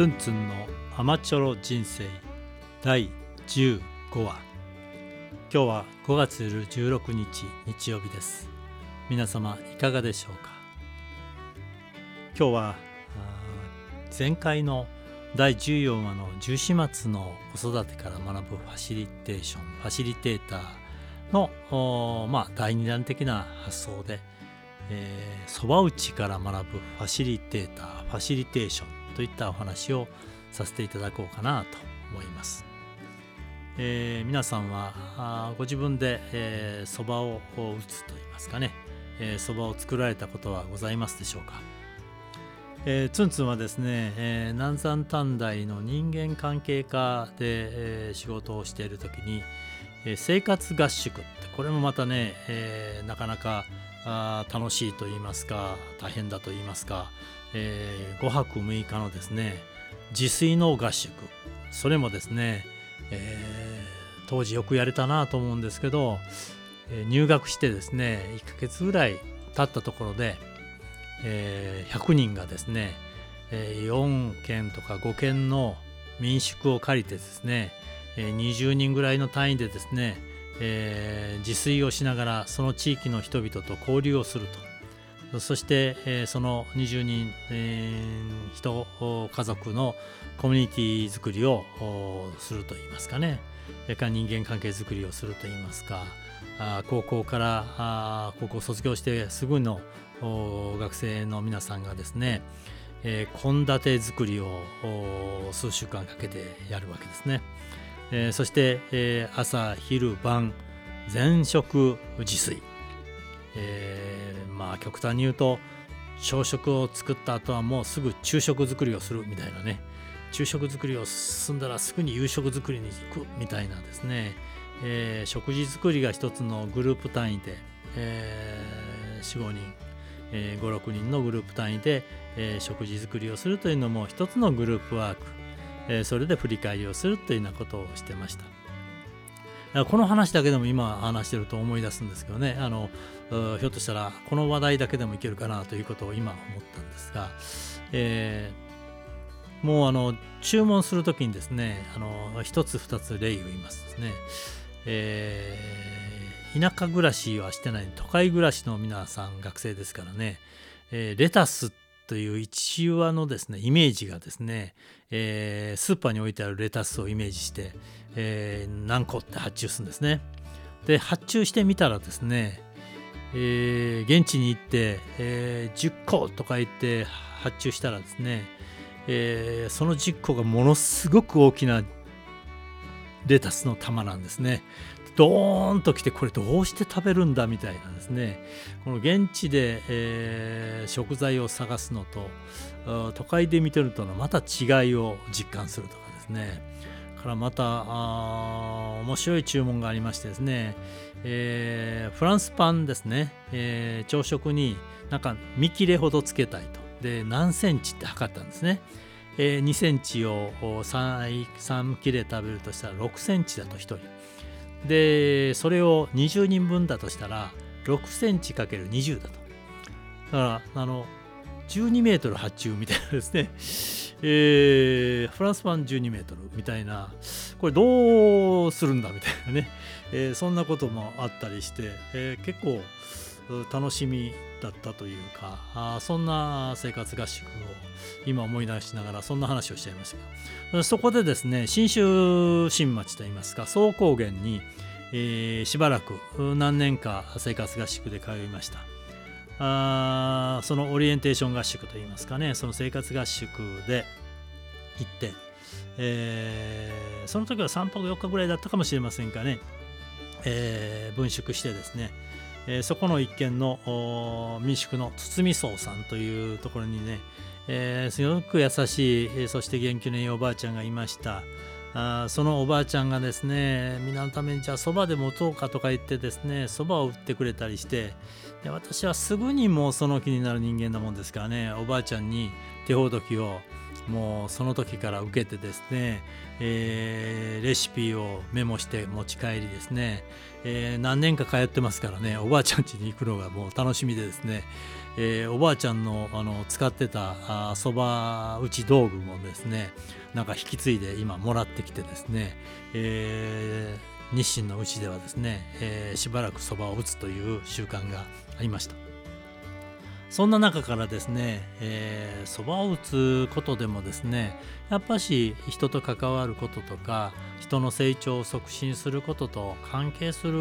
ツンツンのアマチュロ人生。第15話。今日は5月16日日曜日です。皆様いかがでしょうか？今日は前回の第14話の十四松の子育てから学ぶファシリテーションファシリテーターのまあ第二弾的な発想でそば、えー、打ちから学ぶファシリテーターファシリテーションといったお話をさせていただこうかなと思います。えー、皆さんはご自分でそば、を打つといいますかねそば、を作られたことはございますでしょうか、えー、ツンツンはですね、えー、南山短大の人間関係科で、えー、仕事をしている時に、えー、生活合宿ってこれもまたね、えー、なかなかあ楽しいと言いますか大変だと言いますか、えー、5泊6日のですね自炊の合宿。それもですね、えー、当時よくやれたなと思うんですけど、えー、入学してですね1ヶ月ぐらい経ったところで、えー、100人がですね、えー、4軒とか5軒の民宿を借りてですね、えー、20人ぐらいの単位でですね、えー、自炊をしながらその地域の人々と交流をすると。そして、その20人、えー、人家族のコミュニティ作りをするといいますかね。それか人間関係づくりをするといいますか。あ高校からあ高校卒業してすぐの学生の皆さんがですね献立、えー、作りを数週間かけてやるわけですね。えー、そして、えー、朝昼晩全食自炊、えー、まあ極端に言うと朝食を作った後はもうすぐ昼食作りをするみたいなね。昼食作りを進んだらすぐに夕食作りに行くみたいなですね、えー、食事作りが一つのグループ単位で、えー、45人、えー、56人のグループ単位で、えー、食事作りをするというのも一つのグループワーク。えそれで振り返りをするというようなことをしてました。この話だけでも今話してると思い出すんですけどね。あのひょっとしたらこの話題だけでもいけるかなということを今思ったんですが、えー、もうあの注文するときにですねあの一つ二つ例を言いますですね、えー、田舎暮らしはしてない都会暮らしの皆さん学生ですからね、えー、レタスってという一話のですねイメージがですね、えー、スーパーに置いてあるレタスをイメージして、えー、何個って発注するんですね。で発注してみたらですね、えー、現地に行って、えー、10個とか言って発注したらですね、えー、その10個がものすごく大きなレタスの玉なんですね。ドーンと来てこれどうして食べるんだみたいなですね。この現地で、えー、食材を探すのと都会で見てるとのまた違いを実感するとかですね。からまた面白い注文がありましてですね、えー、フランスパンですね、えー、朝食になんか見切れほどつけたいと。で何センチって測ったんですね、えー、2センチを 3, 3切れ食べるとしたら6センチだと1人。でそれを20人分だとしたら6センチ ×20 だと。だからあの12メートル発注みたいなですね、えー、フランス版12メートルみたいな。これどうするんだみたいなね、えー、そんなこともあったりして、えー、結構楽しみだったというかあそんな生活合宿を今思い出しながらそんな話をしちゃいましたけど。そこでですね信州新町といいますか総高原に、えー、しばらく何年か生活合宿で通いました。あそのオリエンテーション合宿といいますかねその生活合宿で行って、えー、その時は3泊4日ぐらいだったかもしれませんかね、えー、分宿してですねえー、そこの一軒の民宿の堤荘さんというところにね、えー、すごく優しい、えー、そして元気のいいおばあちゃんがいました。あそのおばあちゃんがですね皆のためにじゃあそばで持とうかとか言ってですねそばを売ってくれたりしてで私はすぐにもうその気になる人間なもんですからねおばあちゃんに手ほどきをもうその時から受けてですね、えー、レシピをメモして持ち帰りですね、えー、何年か通ってますからねおばあちゃん家に行くのがもう楽しみでですね、えー、おばあちゃんのあの使ってたそば打ち道具もですねなんか引き継いで今もらってきてですね、えー、日清のうちではですね、えー、しばらくそばを打つという習慣がありました。そんな中からですねそば、を打つことでもですねやっぱし人と関わることとか人の成長を促進することと関係する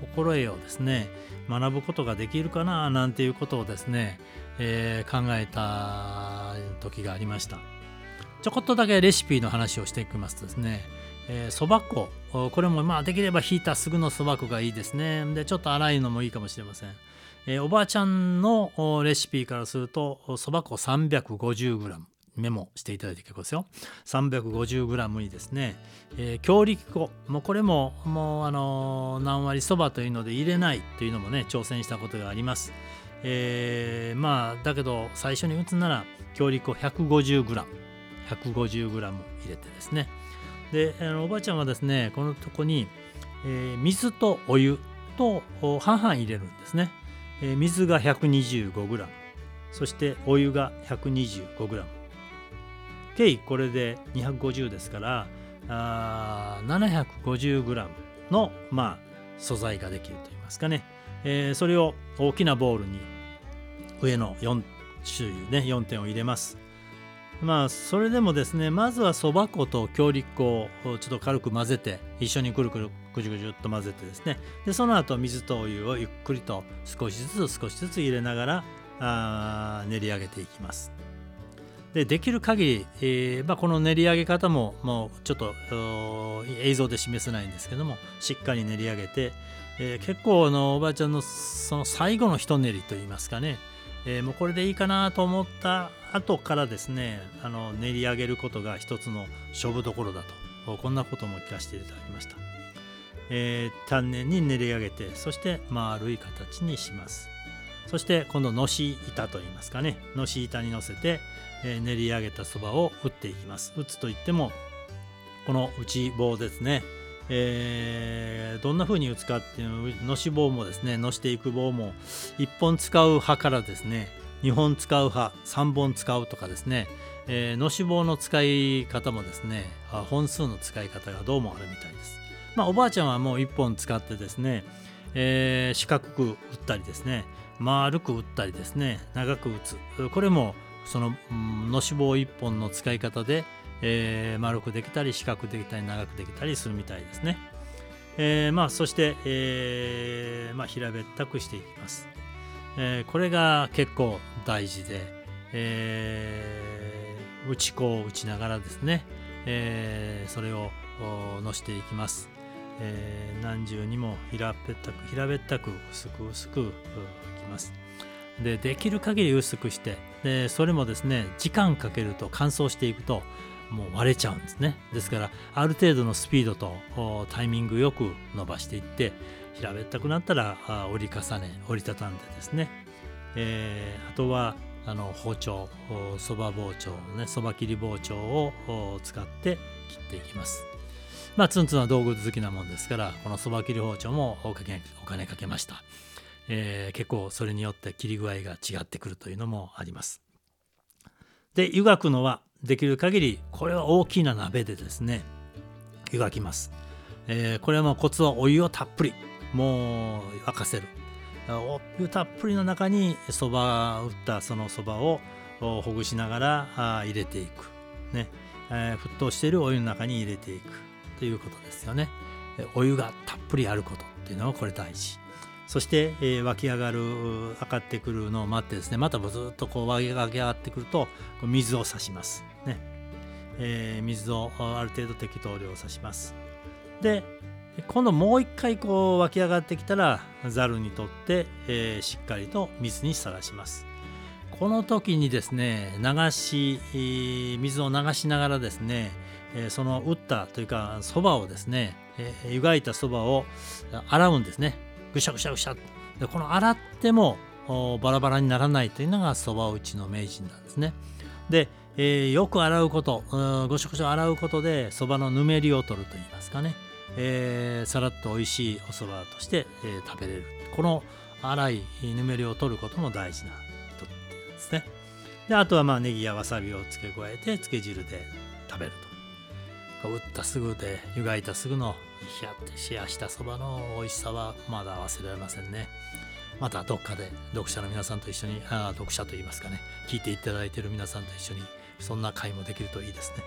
心得をですね学ぶことができるかななんていうことをですね、えー、考えた時がありました。ちょこっとだけレシピの話をしていきますとですねそば、粉。これもまあできればひいたすぐのそば粉がいいですね。でちょっと粗いのもいいかもしれません。えー、おばあちゃんのレシピからするとそば粉 350g メモしていただいて結構ですよ。350g にですね、えー、強力粉。もうこれももうあのー、何割そばというので入れないというのもね挑戦したことがあります、えー、まあだけど最初に打つなら強力粉 150g150g 150入れてですね。であのおばあちゃんはですねこのとこに、えー、水とお湯と半々入れるんですね。え水が 125g そしてお湯が 125g 計これで250ですからあ 750g の、まあ、素材ができるといいますかね、えー、それを大きなボウルに上の4種類ね4点を入れます。まあそれでもですねまずはそば粉と強力粉をちょっと軽く混ぜて一緒にくるくるぐじゅぐじゅっと混ぜてですね。でその後水とお湯をゆっくりと少しずつ少しずつ入れながらあ練り上げていきます。でできる限り、えーまあ、この練り上げ方ももうちょっと映像で示せないんですけどもしっかり練り上げて、えー、結構あのおばあちゃんのその最後の一練りといいますかね。えー、もうこれでいいかなと思った後からですねあの練り上げることが一つの勝負どころだと。こんなことも聞かせていただきました、えー、丹念に練り上げてそして丸い形にします。そして今度のし板といいますかね。のし板に乗せて、えー、練り上げたそばを打っていきます。打つといってもこの内棒ですね。えー、どんな風に打つかっていうののし棒もですねのしていく棒も1本使う派からですね2本使う派3本使うとかですね、えー、のし棒の使い方もですね本数の使い方がどうもあるみたいです。まあ、おばあちゃんはもう1本使ってですね、えー、四角く打ったりですね丸く打ったりですね長く打つこれもそののし棒1本の使い方でえー、丸くできたり四角くできたり長くできたりするみたいですね。えー、まあそして、えーまあ、平べったくしていきます。えー、これが結構大事で、えー、打ち粉を打ちながらですね、えー、それをのしていきます。えー、何重にも平べったく平べったく薄く薄くいきます。でできる限り薄くしてでそれもですね時間かけると乾燥していくともう割れちゃうんですね。ですからある程度のスピードとタイミングよく伸ばしていって平べったくなったら折り重ね折りたたんでですね、えー、あとはあの包丁そば包丁ねそば切り包丁を使って切っていきます。まあツンツンは道具好きなもんですからこのそば切り包丁もお金かけました、えー、結構それによって切り具合が違ってくるというのもあります。で湯がくのはできる限りこれは大きな鍋でですね湯がきます、えー、これはもうコツはお湯をたっぷりもう沸かせる。お湯たっぷりの中にそば打ったそのそばをほぐしながら入れていく。ね、えー、沸騰しているお湯の中に入れていく。ということですよね。お湯がたっぷりあることっていうのはこれ大事そして、えー、湧き上がる上がってくるのを待ってですねまたずっとこう湧き上がってくると水を差します。ね、えー、水をある程度適当量差します。で今度もう一回こう湧き上がってきたらざるにとって、えー、しっかりと水にさらします。この時にですね流し水を流しながらですねその打ったというかそばをですね湯がいたそばを洗うんですね。ぐしゃぐしゃぐしゃ。でこの洗ってもバラバラにならないというのがそば打ちの名人なんですね。で、えーよく洗うことうごしょごしょ洗うことでそばのぬめりを取るといいますかね、えーさらっと美味しいおそばとして、えー食べれる。この粗いぬめりを取ることも大事なことですね。であとはまあネギやわさびを付け加えて漬け汁で食べると。打ったすぐで湯がいたすぐのひやってシェアしたそばの美味しさはまだ忘れられませんね。またどっかで読者の皆さんと一緒にあー読者といいますかね。聞いていただいている皆さんと一緒にそんな会もできるといいですね。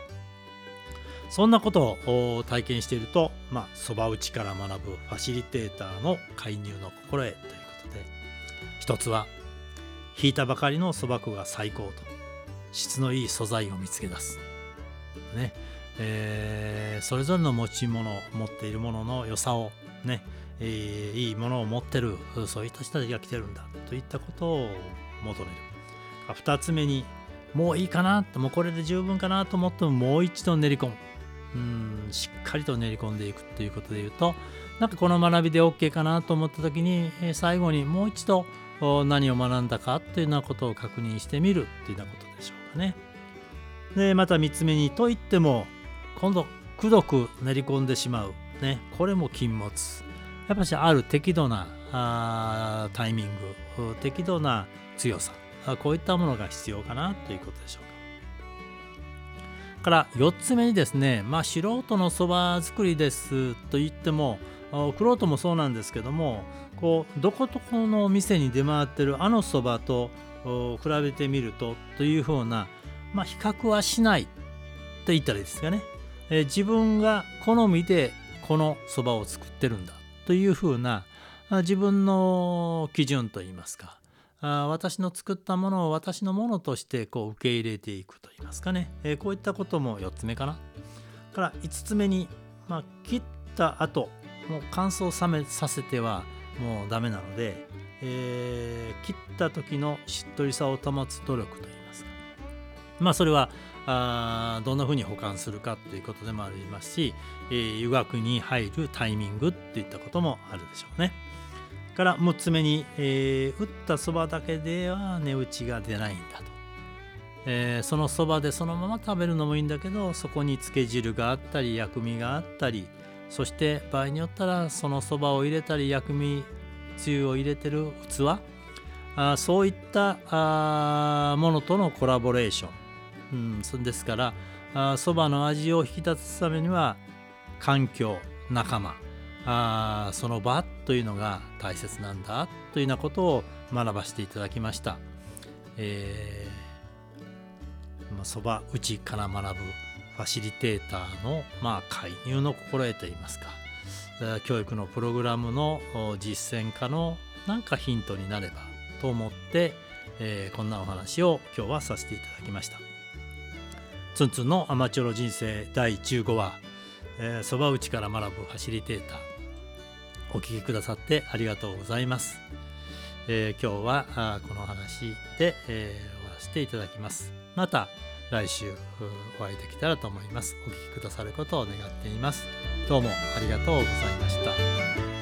そんなことを体験しているとまあそば打ちから学ぶファシリテーターの介入の心得ということで。一つは引いたばかりのそば粉が最高と。質のいい素材を見つけ出す。ね。えーそれぞれの持ち物持っているものの良さをね、えーいいものを持ってるそういった人たちが来てるんだといったことを求める2つ目にもういいかなもうこれで十分かなと思ってももう一度練り込むうんしっかりと練り込んでいくということで言うとなんかこの学びで OK かなと思った時に、えー最後にもう一度何を学んだかというようなことを確認してみるというようなことでしょうかね。でまた3つ目にといっても今度くどく練り込んでしまう、ね、これも禁物。やっぱしある適度なあタイミング。適度な強さ。こういったものが必要かなということでしょうか。から4つ目にですねまあ素人のそば作りですと言ってもあ玄人もそうなんですけどもこうどこどこの店に出回ってるあのそばと比べてみるとというふうなまあ比較はしないと言ったらいいですかね、え自分が好みでこのそばを作ってるんだというふうな自分の基準といいますか私の作ったものを私のものとしてこう受け入れていくといいますかね、えこういったことも4つ目かな。から5つ目に、まあ、切った後もう乾燥さめさせてはもうダメなので、えー切った時のしっとりさを保つ努力といいまあそれはあどんなふうに保管するかということでもありますし、えー湯がくに入るタイミングといったこともあるでしょうね。から6つ目に、えー打ったそばだけでは値打ちが出ないんだと。えーそのそばでそのまま食べるのもいいんだけどそこにつけ汁があったり薬味があったりそして場合によったらそのそばを入れたり薬味つゆを入れてる器あそういったあものとのコラボレーション、うん、そですからそばの味を引き立つためには環境仲間あその場というのが大切なんだというようなことを学ばせていただきました。えーまあそば打ちから学ぶファシリテーターの、まあ、介入の心得といいますか教育のプログラムのお実践化のなんかヒントになればと思って、えーこんなお話を今日はさせていただきました。ツンツンのアマチュアの人生第15話えーそば、打ちから学ぶファシリテーターお聞きくださってありがとうございます。えー今日はあこの話で、えー終わらせていただきます。また来週お会いできたらと思います。お聞きくださることを願っています。どうもありがとうございました。